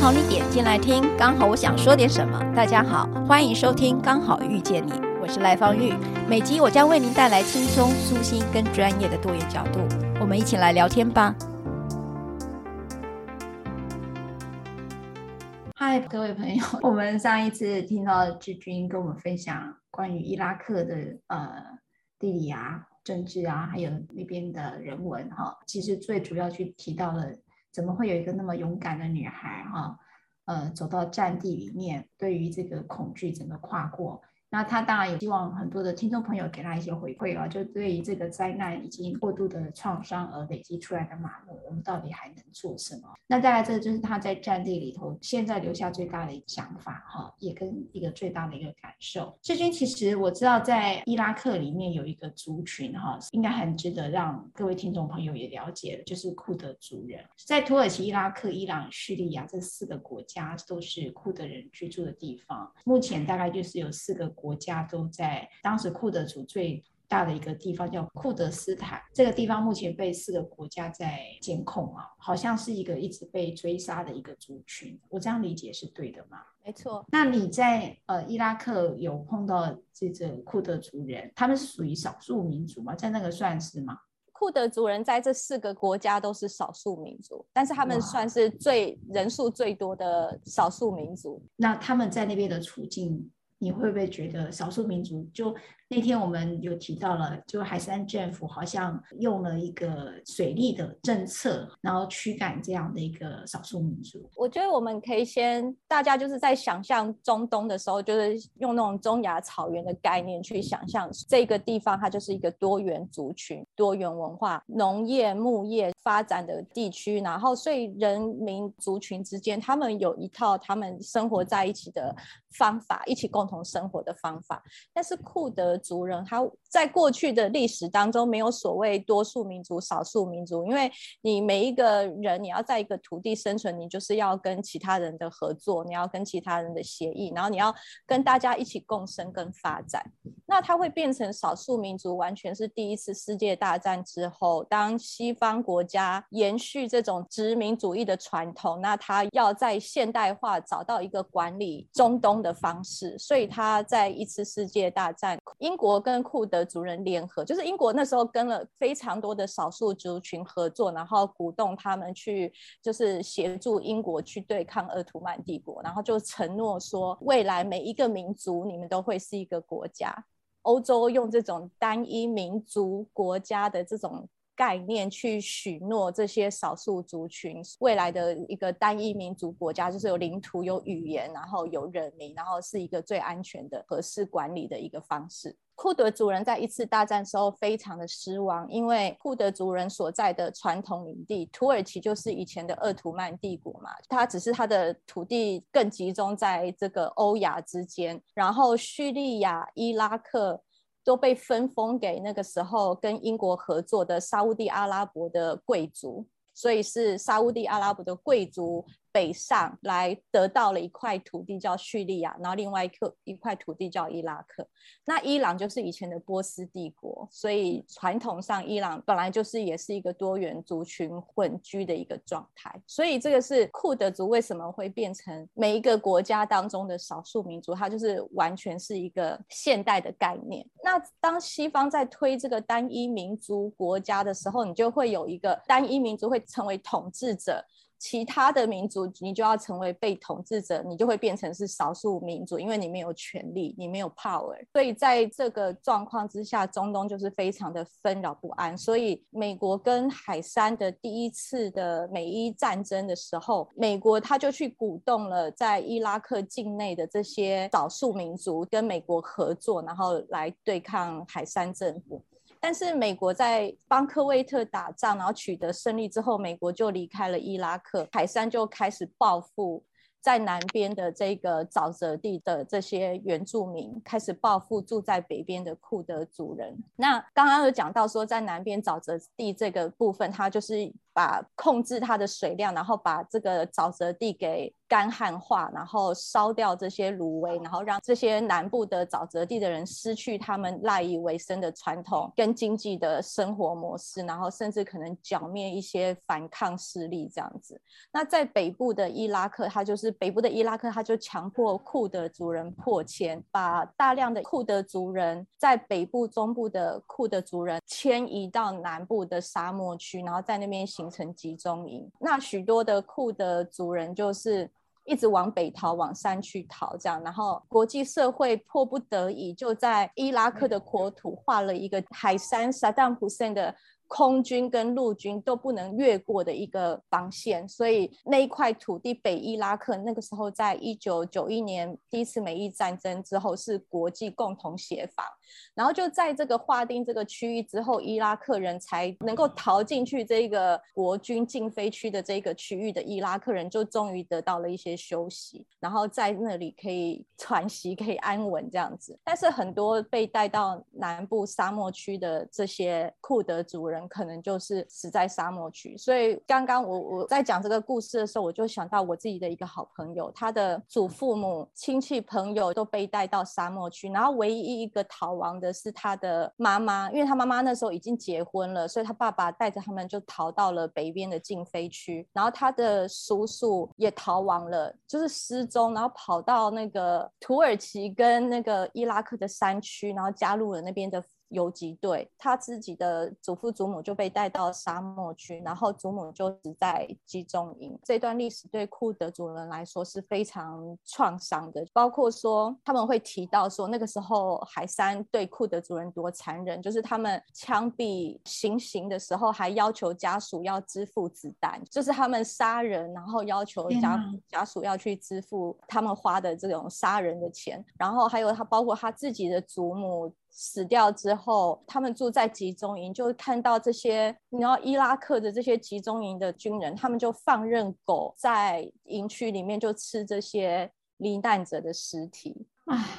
好，你点进来听，刚好我想说点什么。大家好，欢迎收听《刚好遇见你》，我是赖芳玉。每集我将为您带来轻松、舒心跟专业的多元角度，我们一起来聊天吧。嗨，各位朋友，我们上一次听到志军跟我们分享关于伊拉克的呃地理啊、政治啊，还有那边的人文哈。其实最主要去提到了。怎么会有一个那么勇敢的女孩哈，呃，走到战地里面，对于这个恐惧整个跨过。那他当然也希望很多的听众朋友给他一些回馈啊，就对于这个灾难以及过度的创伤而累积出来的麻木，我们到底还能做什么？那再来，这就是他在战地里头现在留下最大的一个想法哈，也跟一个最大的一个感受。志军，其实我知道在伊拉克里面有一个族群哈，应该很值得让各位听众朋友也了解的，就是库德族人。在土耳其、伊拉克、伊朗、叙利亚这四个国家都是库德人居住的地方，目前大概就是有四个。国家都在当时库德族最大的一个地方叫库德斯坦，这个地方目前被四个国家在监控啊，好像是一个一直被追杀的一个族群。我这样理解是对的吗？没错。那你在呃伊拉克有碰到这个库德族人，他们是属于少数民族吗？在那个算是吗？库德族人在这四个国家都是少数民族，但是他们算是最人数最多的少数民族。那他们在那边的处境？你会不会觉得少数民族就？那天我们有提到了，就海珊政府好像用了一个水利的政策，然后驱赶这样的一个少数民族。我觉得我们可以先，大家就是在想象中东的时候，就是用那种中亚草原的概念去想象这个地方，它就是一个多元族群、多元文化、农业、牧业发展的地区。然后，所以人民族群之间，他们有一套他们生活在一起的方法，一起共同生活的方法。但是库德。族人，他在过去的历史当中没有所谓多数民族、少数民族，因为你每一个人，你要在一个土地生存，你就是要跟其他人的合作，你要跟其他人的协议，然后你要跟大家一起共生跟发展。那它会变成少数民族，完全是第一次世界大战之后，当西方国家延续这种殖民主义的传统，那他要在现代化找到一个管理中东的方式，所以他在一次世界大战，英国跟库德族人联合，就是英国那时候跟了非常多的少数族群合作，然后鼓动他们去，就是协助英国去对抗奥图曼帝国，然后就承诺说，未来每一个民族你们都会是一个国家。欧洲用这种单一民族国家的这种概念去许诺这些少数族群未来的一个单一民族国家，就是有领土、有语言，然后有人民，然后是一个最安全的、合适管理的一个方式。库德族人在一次大战时候非常的失望，因为库德族人所在的传统领地土耳其就是以前的鄂图曼帝国嘛，它只是它的土地更集中在这个欧亚之间，然后叙利亚、伊拉克都被分封给那个时候跟英国合作的沙乌地阿拉伯的贵族，所以是沙乌地阿拉伯的贵族。北上来得到了一块土地叫叙利亚，然后另外一块一块土地叫伊拉克。那伊朗就是以前的波斯帝国，所以传统上伊朗本来就是也是一个多元族群混居的一个状态。所以这个是库德族为什么会变成每一个国家当中的少数民族，它就是完全是一个现代的概念。那当西方在推这个单一民族国家的时候，你就会有一个单一民族会成为统治者。其他的民族，你就要成为被统治者，你就会变成是少数民族，因为你没有权力，你没有 power。所以在这个状况之下，中东就是非常的纷扰不安。所以美国跟海山的第一次的美伊战争的时候，美国他就去鼓动了在伊拉克境内的这些少数民族跟美国合作，然后来对抗海山政府。但是美国在帮科威特打仗，然后取得胜利之后，美国就离开了伊拉克，凯山就开始报复。在南边的这个沼泽地的这些原住民开始报复住在北边的库德族人。那刚刚有讲到说，在南边沼泽地这个部分，它就是把控制它的水量，然后把这个沼泽地给干旱化，然后烧掉这些芦苇，然后让这些南部的沼泽地的人失去他们赖以为生的传统跟经济的生活模式，然后甚至可能剿灭一些反抗势力这样子。那在北部的伊拉克，它就是北部的伊拉克，它就强迫库德族人迫迁，把大量的库德族人在北部、中部的库德族人迁移到南部的沙漠区，然后在那边行形成集中营。那许多的库的族人就是一直往北逃，往山区逃，这样。然后国际社会迫不得已，就在伊拉克的国土画了一个海山萨达姆胡塞的。空军跟陆军都不能越过的一个防线，所以那一块土地，北伊拉克那个时候，在一九九一年第一次美伊战争之后，是国际共同协防。然后就在这个划定这个区域之后，伊拉克人才能够逃进去这个国军禁飞区的这个区域的伊拉克人，就终于得到了一些休息，然后在那里可以 喘息，可以安稳这样子。但是很多被带到南部沙漠区的这些库德族人，可能就是死在沙漠区。所以刚刚我我在讲这个故事的时候，我就想到我自己的一个好朋友，他的祖父母、亲戚朋友都被带到沙漠区，然后唯一一个逃亡的是他的妈妈，因为他妈妈那时候已经结婚了，所以他爸爸带着他们就逃到了北边的禁飞区，然后他的叔叔也逃亡了，就是失踪，然后跑到那个土耳其跟那个伊拉克的山区，然后加入了那边的。游击队，他自己的祖父祖母就被带到沙漠去，然后祖母就死在集中营。这段历史对库德族人来说是非常创伤的，包括说他们会提到说那个时候海山对库德族人多残忍，就是他们枪毙行刑的时候还要求家属要支付子弹，就是他们杀人然后要求家家属要去支付他们花的这种杀人的钱，然后还有他包括他自己的祖母。死掉之后，他们住在集中营，就看到这些，你知道伊拉克的这些集中营的军人，他们就放任狗在营区里面就吃这些罹难者的尸体，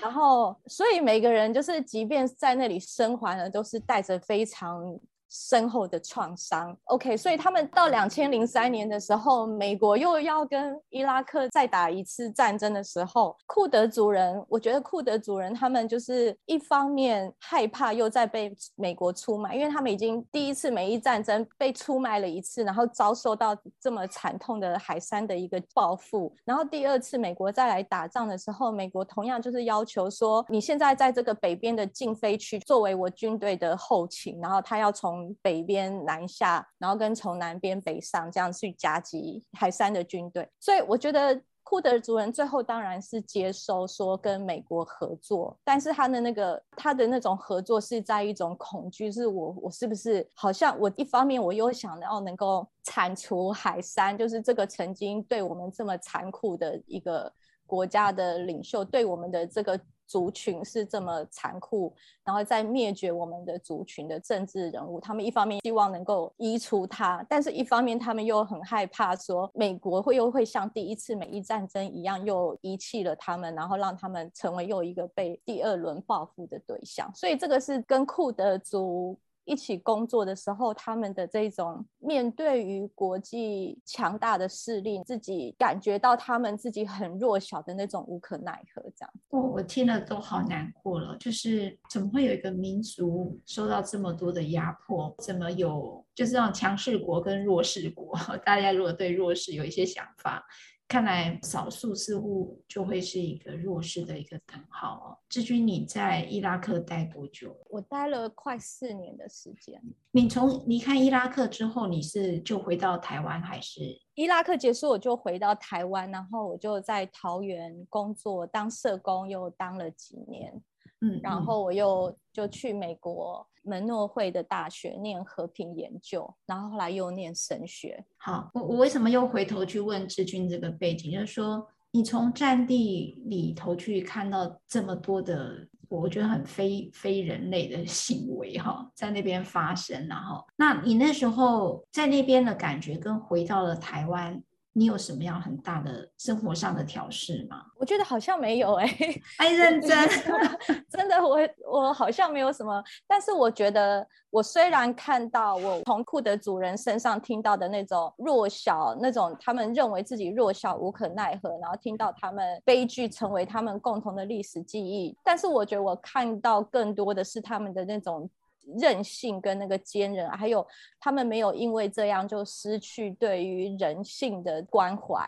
然后所以每个人就是，即便在那里生还了，都是带着非常。深厚的创伤，OK，所以他们到两千零三年的时候，美国又要跟伊拉克再打一次战争的时候，库德族人，我觉得库德族人他们就是一方面害怕又再被美国出卖，因为他们已经第一次美伊战争被出卖了一次，然后遭受到这么惨痛的海山的一个报复，然后第二次美国再来打仗的时候，美国同样就是要求说，你现在在这个北边的禁飞区作为我军队的后勤，然后他要从北边南下，然后跟从南边北上，这样去夹击海山的军队。所以我觉得库德族人最后当然是接收说跟美国合作，但是他的那个他的那种合作是在一种恐惧，是我我是不是好像我一方面我又想要能够铲除海山，就是这个曾经对我们这么残酷的一个国家的领袖，对我们的这个。族群是这么残酷，然后在灭绝我们的族群的政治人物，他们一方面希望能够移除他，但是一方面他们又很害怕说美国会又会像第一次美伊战争一样又遗弃了他们，然后让他们成为又一个被第二轮报复的对象。所以这个是跟库德族。一起工作的时候，他们的这种面对于国际强大的势力，自己感觉到他们自己很弱小的那种无可奈何，这样。我我听了都好难过了，就是怎么会有一个民族受到这么多的压迫？怎么有就是这种强势国跟弱势国？大家如果对弱势有一些想法。看来少数似乎就会是一个弱势的一个等号哦。志军，你在伊拉克待多久？我待了快四年的时间。你从离开伊拉克之后，你是就回到台湾，还是？伊拉克结束我就回到台湾，然后我就在桃园工作当社工，又当了几年。嗯，然后我又就去美国。门诺会的大学念和平研究，然后后来又念神学。好，我我为什么又回头去问志军这个背景？就是说，你从战地里头去看到这么多的，我觉得很非非人类的 行为哈，在那边发生，然后，那你那时候在那边的感觉跟回到了台湾，你有什么样很大的生活上的调试吗？我觉得好像没有哎、欸，哎，认真，真的，我我好像没有什么。但是我觉得，我虽然看到我从库的主人身上听到的那种弱小，那种他们认为自己弱小无可奈何，然后听到他们悲剧成为他们共同的历史记忆。但是我觉得我看到更多的是他们的那种。韧性跟那个坚韧，还有他们没有因为这样就失去对于人性的关怀。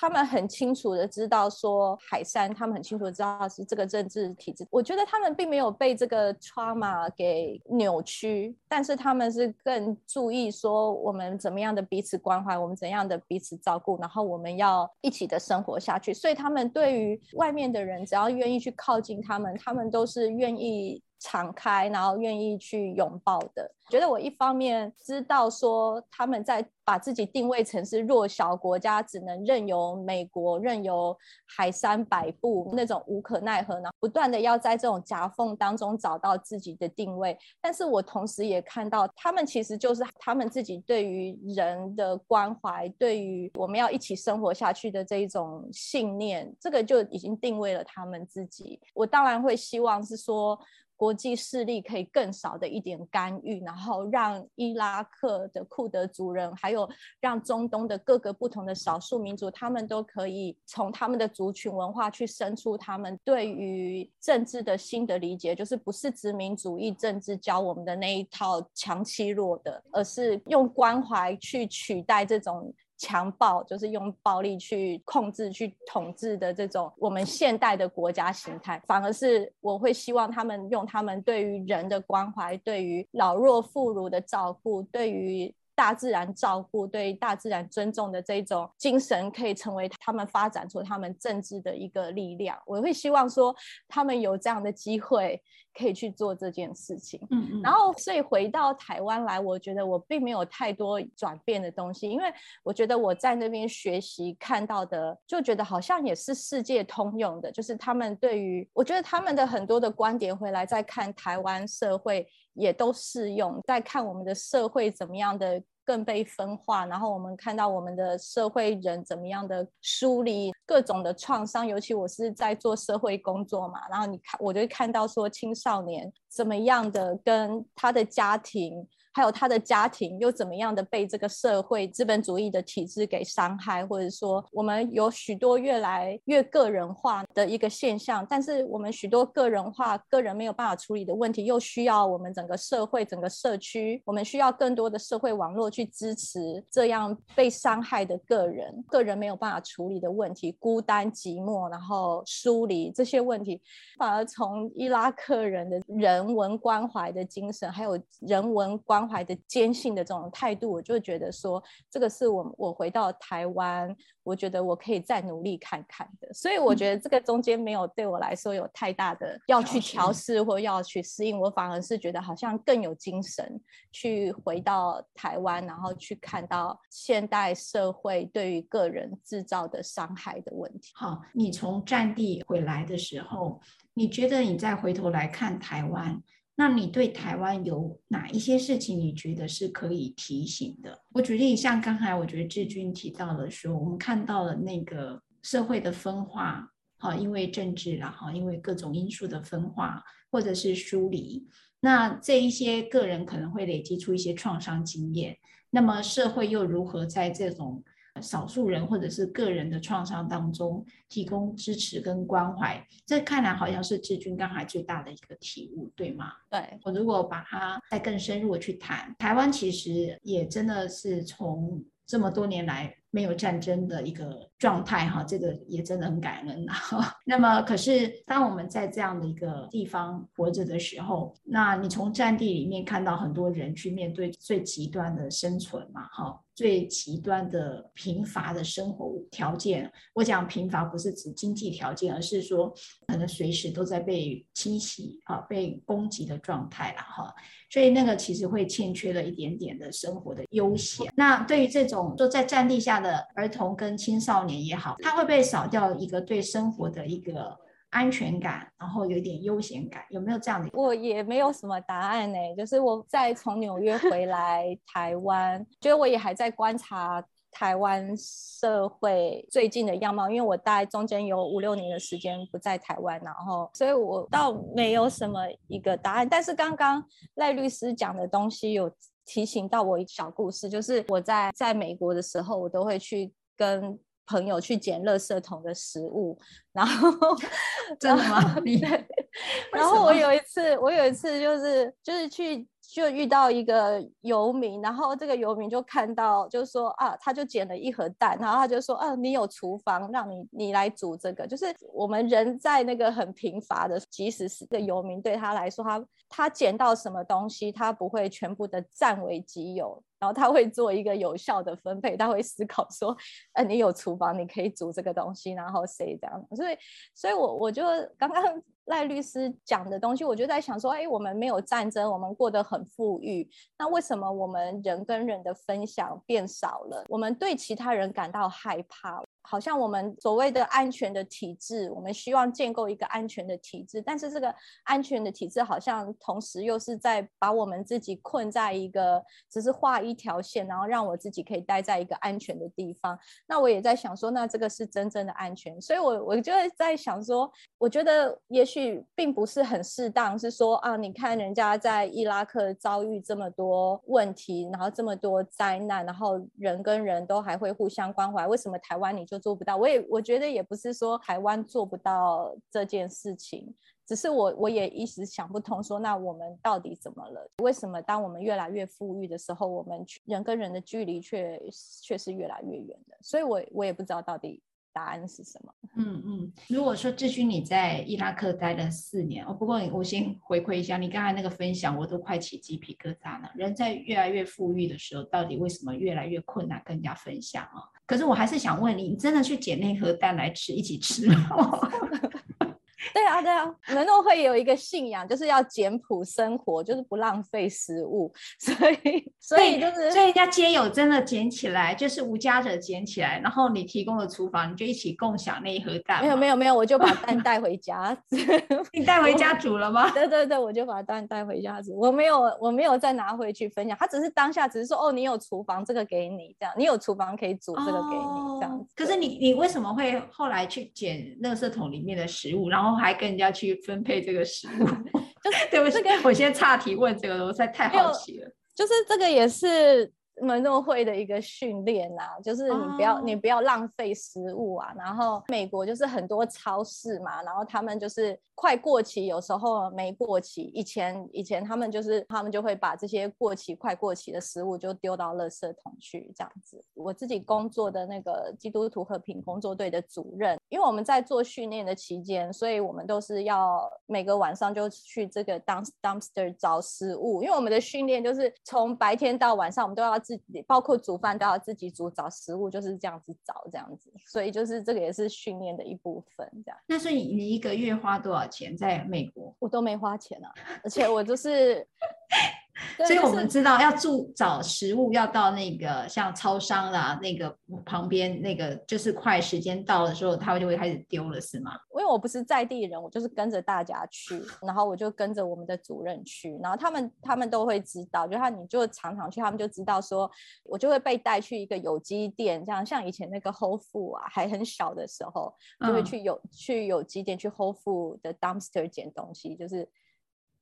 他们很清楚的知道说海山，他们很清楚的知道是这个政治体制。我觉得他们并没有被这个 trauma 给扭曲，但是他们是更注意说我们怎么样的彼此关怀，我们怎样的彼此照顾，然后我们要一起的生活下去。所以他们对于外面的人，只要愿意去靠近他们，他们都是愿意。敞开，然后愿意去拥抱的，觉得我一方面知道说他们在把自己定位成是弱小国家，只能任由美国、任由海山摆布那种无可奈何，然后不断的要在这种夹缝当中找到自己的定位。但是我同时也看到，他们其实就是他们自己对于人的关怀，对于我们要一起生活下去的这一种信念，这个就已经定位了他们自己。我当然会希望是说。国际势力可以更少的一点干预，然后让伊拉克的库德族人，还有让中东的各个不同的少数民族，他们都可以从他们的族群文化去生出他们对于政治的新的理解，就是不是殖民主义政治教我们的那一套强欺弱的，而是用关怀去取代这种。强暴就是用暴力去控制、去统治的这种我们现代的国家形态，反而是我会希望他们用他们对于人的关怀、对于老弱妇孺的照顾、对于大自然照顾、对大自然尊重的这种精神，可以成为他们发展出他们政治的一个力量。我会希望说，他们有这样的机会可以去做这件事情。嗯嗯。然后，所以回到台湾来，我觉得我并没有太多转变的东西，因为我觉得我在那边学习看到的，就觉得好像也是世界通用的，就是他们对于，我觉得他们的很多的观点回来再看台湾社会。也都适用，在看我们的社会怎么样的更被分化，然后我们看到我们的社会人怎么样的梳理，各种的创伤。尤其我是在做社会工作嘛，然后你看，我就看到说青少年怎么样的跟他的家庭。还有他的家庭又怎么样的被这个社会资本主义的体制给伤害，或者说我们有许多越来越个人化的一个现象，但是我们许多个人化、个人没有办法处理的问题，又需要我们整个社会、整个社区，我们需要更多的社会网络去支持这样被伤害的个人，个人没有办法处理的问题，孤单寂寞，然后疏离这些问题，反而从伊拉克人的人文关怀的精神，还有人文关。怀的坚信的这种态度，我就觉得说，这个是我我回到台湾，我觉得我可以再努力看看的。所以我觉得这个中间没有对我来说有太大的要去调试或要去适应，我反而是觉得好像更有精神去回到台湾，然后去看到现代社会对于个人制造的伤害的问题。好，你从战地回来的时候，你觉得你再回头来看台湾？那你对台湾有哪一些事情你觉得是可以提醒的？我举例，像刚才我觉得志军提到了说，我们看到了那个社会的分化，好，因为政治，然后因为各种因素的分化或者是疏离，那这一些个人可能会累积出一些创伤经验，那么社会又如何在这种少数人或者是个人的创伤当中提供支持跟关怀，这看来好像是志军刚才最大的一个体悟，对吗？对，我如果把它再更深入的去谈，台湾其实也真的是从这么多年来没有战争的一个状态哈，这个也真的很感恩哈。那么，可是当我们在这样的一个地方活着的时候，那你从战地里面看到很多人去面对最极端的生存嘛，哈。最极端的贫乏的生活条件，我讲贫乏不是指经济条件，而是说可能随时都在被侵袭啊、被攻击的状态了哈。所以那个其实会欠缺了一点点的生活的悠闲。那对于这种说在战地下的儿童跟青少年也好，他会不会少掉一个对生活的一个？安全感，然后有一点悠闲感，有没有这样的？我也没有什么答案呢。就是我在从纽约回来 台湾，觉得我也还在观察台湾社会最近的样貌，因为我大概中间有五六年的时间不在台湾，然后所以我倒没有什么一个答案。但是刚刚赖律师讲的东西有提醒到我一小故事，就是我在在美国的时候，我都会去跟朋友去捡垃圾桶的食物，然后真的吗？对。然后我有一次，我有一次就是就是去。就遇到一个游民，然后这个游民就看到，就说啊，他就捡了一盒蛋，然后他就说，啊，你有厨房，让你你来煮这个。就是我们人在那个很贫乏的，即使是个游民，对他来说，他他捡到什么东西，他不会全部的占为己有，然后他会做一个有效的分配，他会思考说，呃，你有厨房，你可以煮这个东西，然后谁这样。所以，所以我我就刚刚。赖律师讲的东西，我就在想说，哎，我们没有战争，我们过得很富裕，那为什么我们人跟人的分享变少了？我们对其他人感到害怕。好像我们所谓的安全的体制，我们希望建构一个安全的体制，但是这个安全的体制好像同时又是在把我们自己困在一个，只是画一条线，然后让我自己可以待在一个安全的地方。那我也在想说，那这个是真正的安全？所以我我就在想说，我觉得也许并不是很适当，是说啊，你看人家在伊拉克遭遇这么多问题，然后这么多灾难，然后人跟人都还会互相关怀，为什么台湾你就做不到，我也我觉得也不是说台湾做不到这件事情，只是我我也一时想不通，说那我们到底怎么了？为什么当我们越来越富裕的时候，我们人跟人的距离却却是越来越远的？所以我我也不知道到底。答案是什么？嗯嗯，如果说志勋你在伊拉克待了四年哦，不过我先回馈一下你刚才那个分享，我都快起鸡皮疙瘩了。人在越来越富裕的时候，到底为什么越来越困难跟人家分享啊？可是我还是想问你，你真的去捡那盒蛋来吃，一起吃吗？对啊，对啊，门诺会有一个信仰，就是要简朴生活，就是不浪费食物，所以所以就是所以人家街友真的捡起来，就是无家者捡起来，然后你提供的厨房，你就一起共享那一盒蛋。没有没有没有，我就把蛋 带回家。你带回家煮了吗？对对对，我就把蛋带回家煮。我没有我没有再拿回去分享，他只是当下只是说哦，你有厨房，这个给你这样，你有厨房可以煮这个给你、哦、这样。可是你你为什么会后来去捡垃圾桶里面的食物，然后还还跟人家去分配这个食物，就是对不起，我现在岔题问这个，我实在太好奇了。就是这个也是。门诺会的一个训练呐，就是你不要、oh. 你不要浪费食物啊。然后美国就是很多超市嘛，然后他们就是快过期，有时候没过期。以前以前他们就是他们就会把这些过期快过期的食物就丢到垃圾桶去这样子。我自己工作的那个基督徒和平工作队的主任，因为我们在做训练的期间，所以我们都是要每个晚上就去这个 dump dumpster 找食物，因为我们的训练就是从白天到晚上，我们都要。自己包括煮饭都要自己煮，找食物就是这样子找这样子，所以就是这个也是训练的一部分，这样。那所以你一个月花多少钱在美国？我都没花钱啊，而且我就是。所以我们知道要住找食物要到那个像超商啦，那个旁边那个就是快时间到的时候，他们就会开始丢了，是吗？因为我不是在地人，我就是跟着大家去，然后我就跟着我们的主任去，然后他们他们都会知道，就他你就常常去，他们就知道说，我就会被带去一个有机店，这样像以前那个 Whole Foods 啊，还很小的时候，就会去有、嗯、去有机店去 Whole Foods 的 dumpster 捡东西，就是。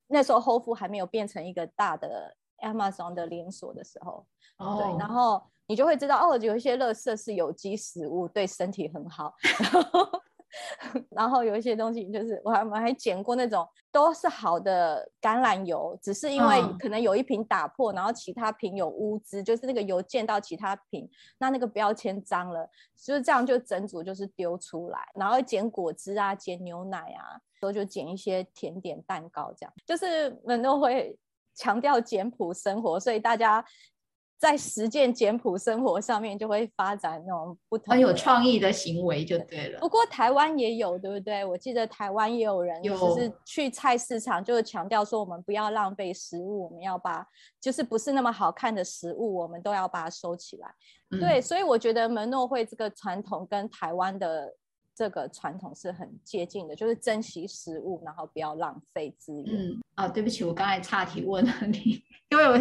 那时候 Whole Foods 还没有变成一个大的 Amazon 的连锁的时候，oh. 对，然后你就会知道哦，有一些乐色是有机食物，对身体很好。然 后然后有一些东西就是我还我还捡过那种都是好的橄榄油，只是因为可能有一瓶打破，然后其他瓶有污渍，就是那个油溅到其他瓶，那那个标签脏了，就是这样就整组就是丢出来。然后捡果汁啊，捡牛奶啊，然后就捡一些甜点蛋糕，这样就是们都会强调简朴生活，所以大家。在实践简朴生活上面，就会发展那种不同很有创意的行为，就对了。不过台湾也有，对不对？我记得台湾也有人，就是去菜市场，就是强调说，我们不要浪费食物，我们要把就是不是那么好看的食物，我们都要把它收起来。嗯、对，所以我觉得门诺会这个传统跟台湾的。这个传统是很接近的，就是珍惜食物，然后不要浪费资源。嗯，啊，对不起，我刚才岔题问了你，因为我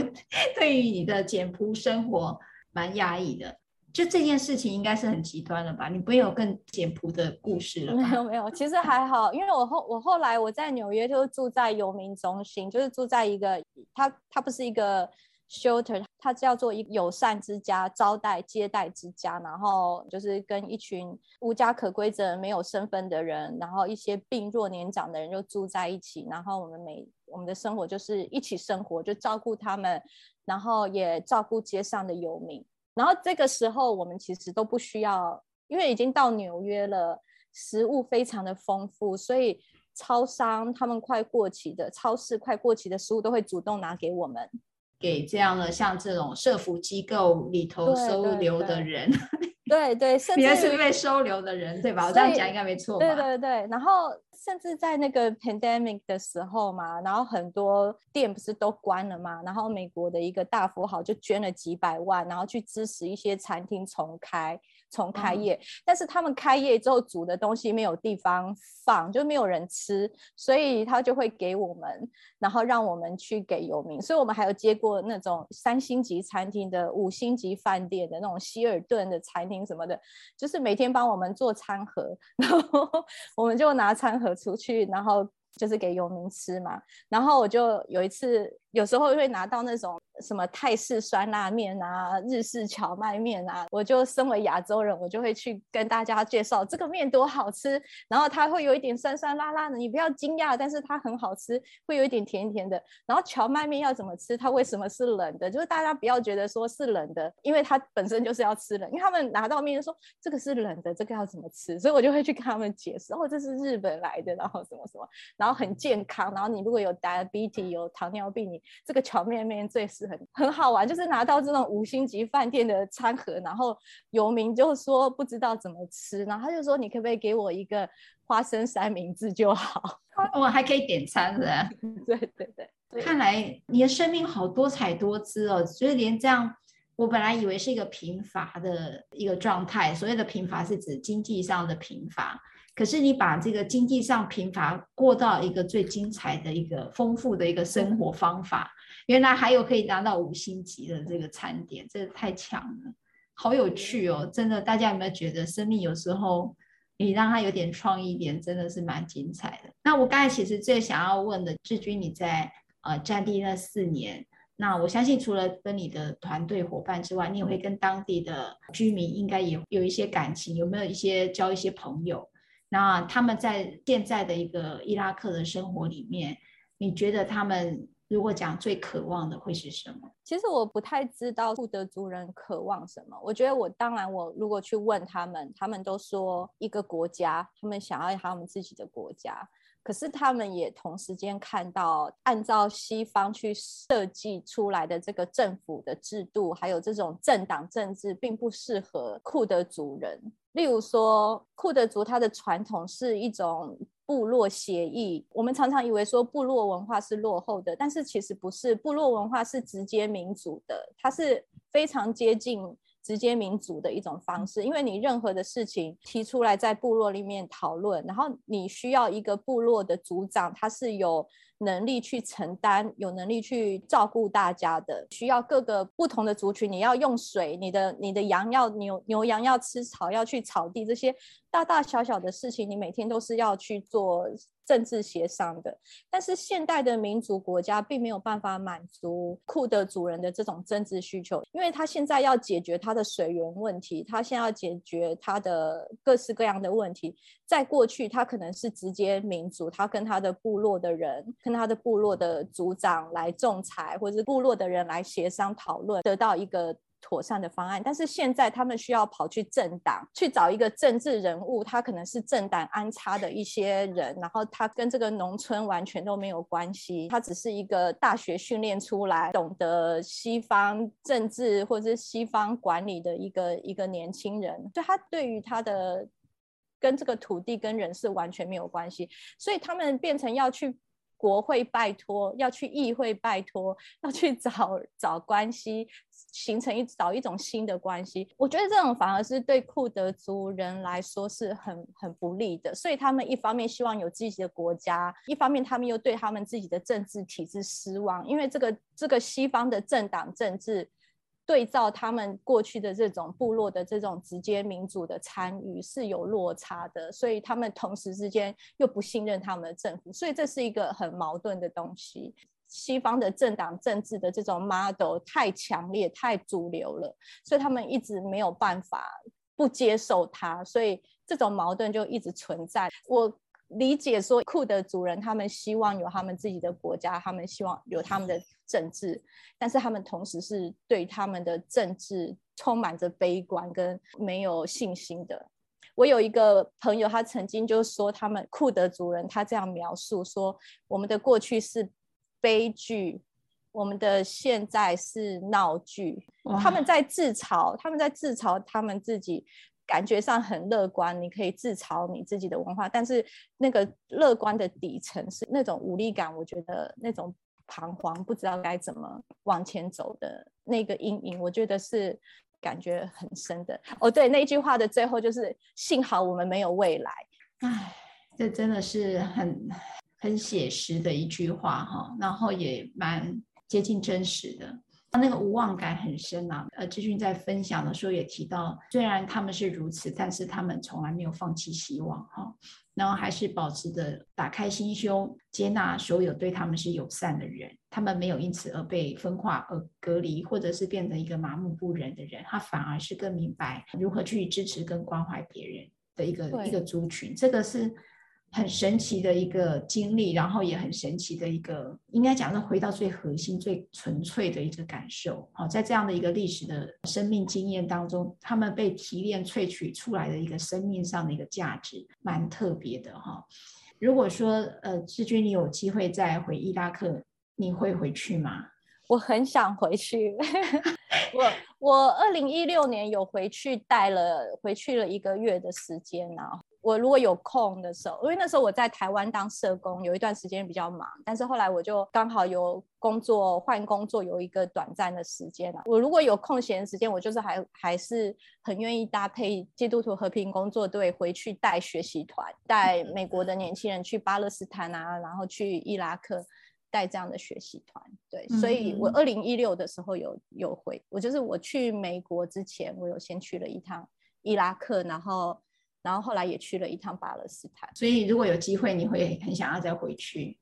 对于你的简朴生活蛮讶异的。就这件事情应该是很极端了吧？你没有更简朴的故事了？没有没有，其实还好，因为我后我后来我在纽约就住在游民中心，就是住在一个，它它不是一个 shelter，它叫做一友善之家、招待接待之家，然后就是跟一群无家可归者、没有身份的人，然后一些病弱年长的人就住在一起，然后我们每我们的生活就是一起生活，就照顾他们，然后也照顾街上的游民。然后这个时候，我们其实都不需要，因为已经到纽约了，食物非常的丰富，所以超商他们快过期的，超市快过期的食物都会主动拿给我们，给这样的像这种社服机构里头收留的人。对对对对对，甚至是被收留的人，对吧？我这样讲应该没错吧？对对对，然后甚至在那个 pandemic 的时候嘛，然后很多店不是都关了嘛，然后美国的一个大富豪就捐了几百万，然后去支持一些餐厅重开。重开业，但是他们开业之后煮的东西没有地方放，就没有人吃，所以他就会给我们，然后让我们去给游民。所以我们还有接过那种三星级餐厅的、五星级饭店的那种希尔顿的餐厅什么的，就是每天帮我们做餐盒，然后 我们就拿餐盒出去，然后就是给游民吃嘛。然后我就有一次，有时候会拿到那种。什么泰式酸辣面啊，日式荞麦面啊，我就身为亚洲人，我就会去跟大家介绍这个面多好吃。然后它会有一点酸酸辣辣的，你不要惊讶，但是它很好吃，会有一点甜甜的。然后荞麦面要怎么吃？它为什么是冷的？就是大家不要觉得说是冷的，因为它本身就是要吃冷。因为他们拿到面说这个是冷的，这个要怎么吃？所以我就会去跟他们解释，哦，这是日本来的，然后什么什么，然后很健康。然后你如果有 diabetes 有糖尿病，你这个荞面面最适。很很好玩，就是拿到这种五星级饭店的餐盒，然后游民就说不知道怎么吃，然后他就说，你可不可以给我一个花生三明治就好？我还可以点餐的。对对对，对，看来你的生命好多彩多姿哦，所以连这样，我本来以为是一个贫乏的一个状态，所谓的贫乏是指经济上的贫乏。可是你把这个经济上贫乏过到一个最精彩的一个丰富的一个生活方法，原来还有可以拿到五星级的这个餐点，这太强了，好有趣哦！真的，大家有没有觉得生命有时候你让它有点创意点，真的是蛮精彩的？那我刚才其实最想要问的，志军你在呃战地那四年，那我相信除了跟你的团队伙伴之外，你也会跟当地的居民应该也有一些感情，有没有一些交一些朋友？那他们在现在的一个伊拉克的生活里面，你觉得他们如果讲最渴望的会是什么？其实我不太知道库德族人渴望什么。我觉得我当然，我如果去问他们，他们都说一个国家，他们想要他们自己的国家。可是他们也同时间看到，按照西方去设计出来的这个政府的制度，还有这种政党政治，并不适合库德族人。例如说，库德族它的传统是一种部落协议。我们常常以为说部落文化是落后的，但是其实不是，部落文化是直接民主的，它是非常接近。直接民主的一种方式，因为你任何的事情提出来在部落里面讨论，然后你需要一个部落的族长，他是有能力去承担、有能力去照顾大家的。需要各个不同的族群，你要用水，你的你的羊要牛牛羊要吃草，要去草地，这些大大小小的事情，你每天都是要去做。政治协商的，但是现代的民族国家并没有办法满足库德族人的这种政治需求，因为他现在要解决他的水源问题，他现在要解决他的各式各样的问题。在过去，他可能是直接民主，他跟他的部落的人，跟他的部落的族长来仲裁，或者是部落的人来协商讨论，得到一个。妥善的方案，但是现在他们需要跑去政党去找一个政治人物，他可能是政党安插的一些人，然后他跟这个农村完全都没有关系，他只是一个大学训练出来，懂得西方政治或者是西方管理的一个一个年轻人，所以他对于他的跟这个土地跟人是完全没有关系，所以他们变成要去。国会拜托，要去议会拜托，要去找找关系，形成一找一种新的关系。我觉得这种反而是对库德族人来说是很很不利的。所以他们一方面希望有自己的国家，一方面他们又对他们自己的政治体制失望，因为这个这个西方的政党政治对照他们过去的这种部落的这种直接民主的参与是有落差的，所以他们同时之间又不信任他们的政府，所以这是一个很矛盾的东西。西方的政党政治的这种 model 太强烈、太主流了，所以他们一直没有办法不接受它，所以这种矛盾就一直存在。我理解说，库的主人他们希望有他们自己的国家，他们希望有他们的政治，但是他们同时是对他们的政治充满着悲观跟没有信心的。我有一个朋友，他曾经就说，他们库德族人，他这样描述说，我们的过去是悲剧，我们的现在是闹剧。他们在自嘲，他们在自嘲他们自己。感觉上很乐观，你可以自嘲你自己的文化，但是那个乐观的底层是那种无力感，我觉得那种彷徨，不知道该怎么往前走的那个阴影，我觉得是感觉很深的。哦，对，那一句话的最后就是幸好我们没有未来。唉，这真的是很很写实的一句话哈，然后也蛮接近真实的。他那个无望感很深啊。呃，志军在分享的时候也提到，虽然他们是如此，但是他们从来没有放弃希望哈，然后还是保持着打开心胸，接纳所有对他们是友善的人。他们没有因此而被分化、而隔离，或者是变成一个麻木不仁的人。他反而是更明白如何去支持跟关怀别人的一个一个族群。这个是。很神奇的一个经历，然后也很神奇的一个，应该讲是回到最核心、最纯粹的一个感受。好，在这样的一个历史的生命经验当中，他们被提炼萃取出来的一个生命上的一个价值，蛮特别的哈。如果说呃，志军你有机会再回伊拉克，你会回去吗？我很想回去。我我二零一六年有回去带了回去了一个月的时间啊。我如果有空的时候，因为那时候我在台湾当社工，有一段时间比较忙，但是后来我就刚好有工作换工作，有一个短暂的时间了。我如果有空闲的时间，我就是还还是很愿意搭配基督徒和平工作队回去带学习团，带美国的年轻人去巴勒斯坦啊，然后去伊拉克带这样的学习团。对，所以我二零一六的时候有有回，我就是我去美国之前，我有先去了一趟伊拉克，然后。然后后来也去了一趟巴勒斯坦，所以如果有机会，你会很想要再回去？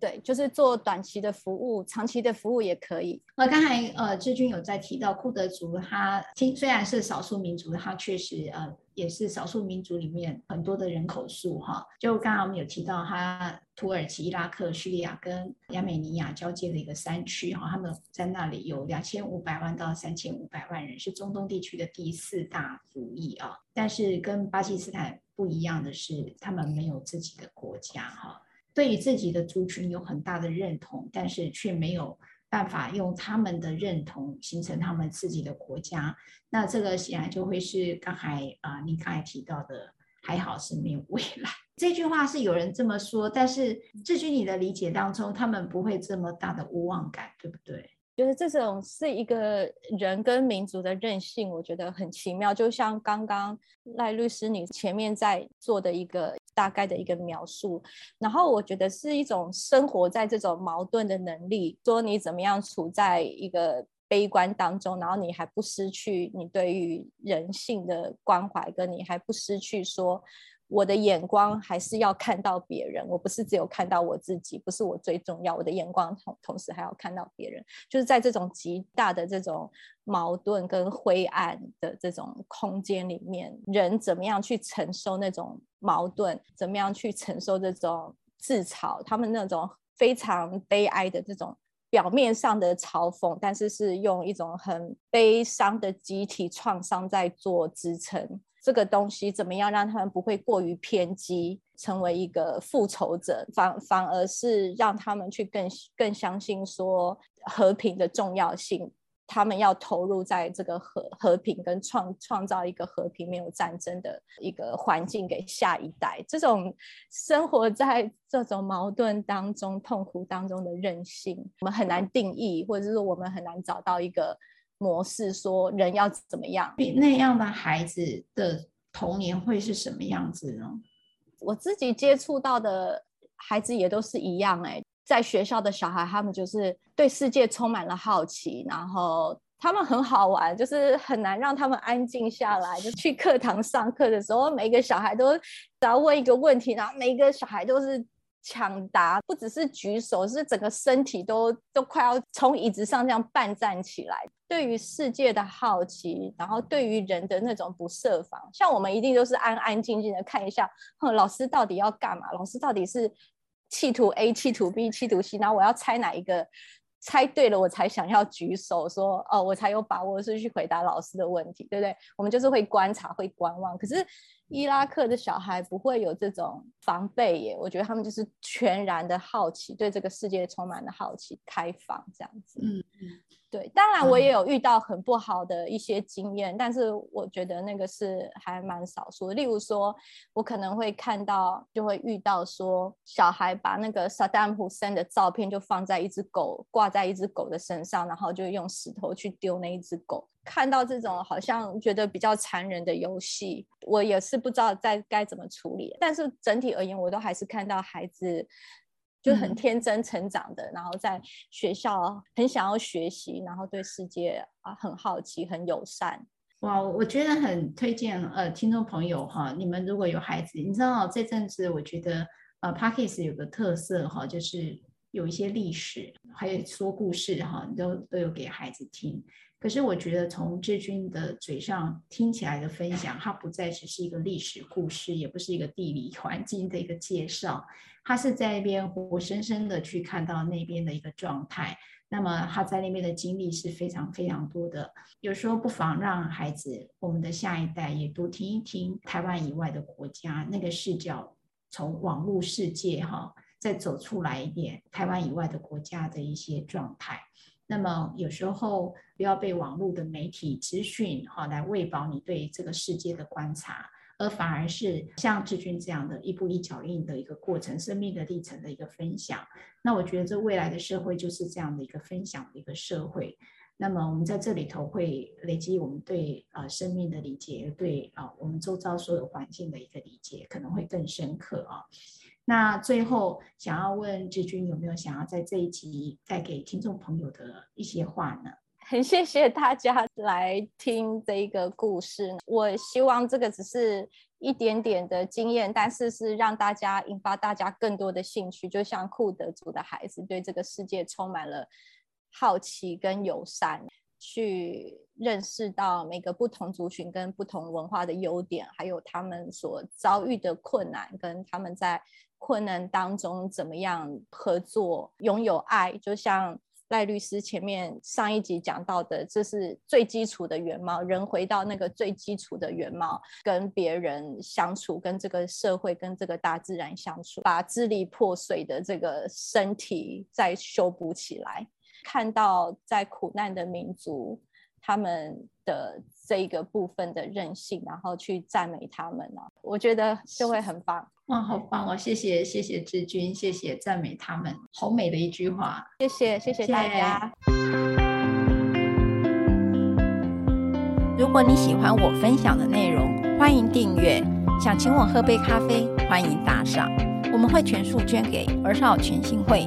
对，就是做短期的服务，长期的服务也可以。呃，刚才呃志军有在提到库德族，他听虽然是少数民族，他确实呃也是少数民族里面很多的人口数哈。就刚刚我们有提到，他土耳其、伊拉克、叙利亚跟亚美尼亚交界的一个山区哈，他们在那里有两千五百万到三千五百万人，是中东地区的第四大族裔啊。但是跟巴基斯坦不一样的是，他们没有自己的国家哈。对于自己的族群有很大的认同，但是却没有办法用他们的认同形成他们自己的国家。那这个显然就会是刚才啊、你刚才提到的，还好是没有未来。这句话是有人这么说，但是至于你的理解当中，他们不会这么大的无望感，对不对？就是这种是一个人跟民族的韧性，我觉得很奇妙。就像刚刚赖律师你前面在做的一个大概的一个描述，然后我觉得是一种生活在这种矛盾的能力。说你怎么样处在一个悲观当中，然后你还不失去你对于人性的关怀，跟你还不失去说。我的眼光还是要看到别人，我不是只有看到我自己，不是我最重要。我的眼光同同时还要看到别人，就是在这种极大的这种矛盾跟灰暗的这种空间里面，人怎么样去承受那种矛盾，怎么样去承受这种自嘲，他们那种非常悲哀的这种表面上的嘲讽，但是是用一种很悲伤的集体创伤在做支撑。这个东西怎么样让他们不会过于偏激，成为一个复仇者，反反而是让他们去更更相信说和平的重要性，他们要投入在这个和和平跟创创造一个和平没有战争的一个环境给下一代。这种生活在这种矛盾当中、痛苦当中的韧性，我们很难定义，或者是说我们很难找到一个。模式说人要怎么样？那样的孩子的童年会是什么样子呢？我自己接触到的孩子也都是一样哎，在学校的小孩，他们就是对世界充满了好奇，然后他们很好玩，就是很难让他们安静下来。就去课堂上课的时候，每个小孩都只要问一个问题，然后每一个小孩都是抢答，不只是举手，是整个身体都都快要从椅子上这样半站起来。对于世界的好奇，然后对于人的那种不设防，像我们一定都是安安静静的看一下，哼，老师到底要干嘛？老师到底是企图 A、企图 B、企图 C，然后我要猜哪一个？猜对了，我才想要举手说哦，我才有把握是去回答老师的问题，对不对？我们就是会观察，会观望。可是伊拉克的小孩不会有这种防备耶，我觉得他们就是全然的好奇，对这个世界充满了好奇、开放这样子。嗯嗯。对，当然我也有遇到很不好的一些经验，嗯、但是我觉得那个是还蛮少数的。例如说，我可能会看到，就会遇到说，小孩把那个萨达姆·胡塞恩的照片就放在一只狗，挂在一只狗的身上，然后就用石头去丢那一只狗。看到这种好像觉得比较残忍的游戏，我也是不知道在该怎么处理。但是整体而言，我都还是看到孩子。就很天真成长的，嗯、然后在学校很想要学习，然后对世界啊很好奇，很友善。哇，我觉得很推荐呃听众朋友哈，你们如果有孩子，你知道这阵子我觉得呃 Podcast 有个特色哈，就是有一些历史，还有说故事哈，你都都有给孩子听。可是我觉得从志军的嘴上听起来的分享，它不再只是一个历史故事，也不是一个地理环境的一个介绍，他是在那边活生生的去看到那边的一个状态。那么他在那边的经历是非常非常多的。有时候不妨让孩子，我们的下一代也多听一听台湾以外的国家那个视角，从网络世界哈再走出来一点台湾以外的国家的一些状态。那么有时候不要被网络的媒体资讯哈来喂饱你对这个世界的观察，而反而是像志军这样的一步一脚印的一个过程，生命的历程的一个分享。那我觉得这未来的社会就是这样的一个分享的一个社会。那么我们在这里头会累积我们对啊生命的理解，对啊我们周遭所有环境的一个理解，可能会更深刻啊。那最后想要问志军有没有想要在这一集带给听众朋友的一些话呢？很 谢谢大家来听这一个故事。我希望这个只是一点点的经验，但是是让大家引发大家更多的兴趣。就像库德族的孩子对这个世界充满了好奇跟友善，去认识到每个不同族群跟不同文化的优点，还有他们所遭遇的困难跟他们在。困难当中怎么样合作，拥有爱？就像赖律师前面上一集讲到的，这是最基础的原貌。人回到那个最基础的原貌，跟别人相处，跟这个社会，跟这个大自然相处，把支离破碎的这个身体再修补起来。看到在苦难的民族，他们的这一个部分的韧性，然后去赞美他们呢，我觉得就会很棒。哇，好棒哦！谢谢，谢谢志军，谢谢赞美他们，好美的一句话。谢谢，谢谢大家。如果你喜欢我分享的内容，欢迎订阅。想请我喝杯咖啡，欢迎打赏，我们会全数捐给儿少权心会。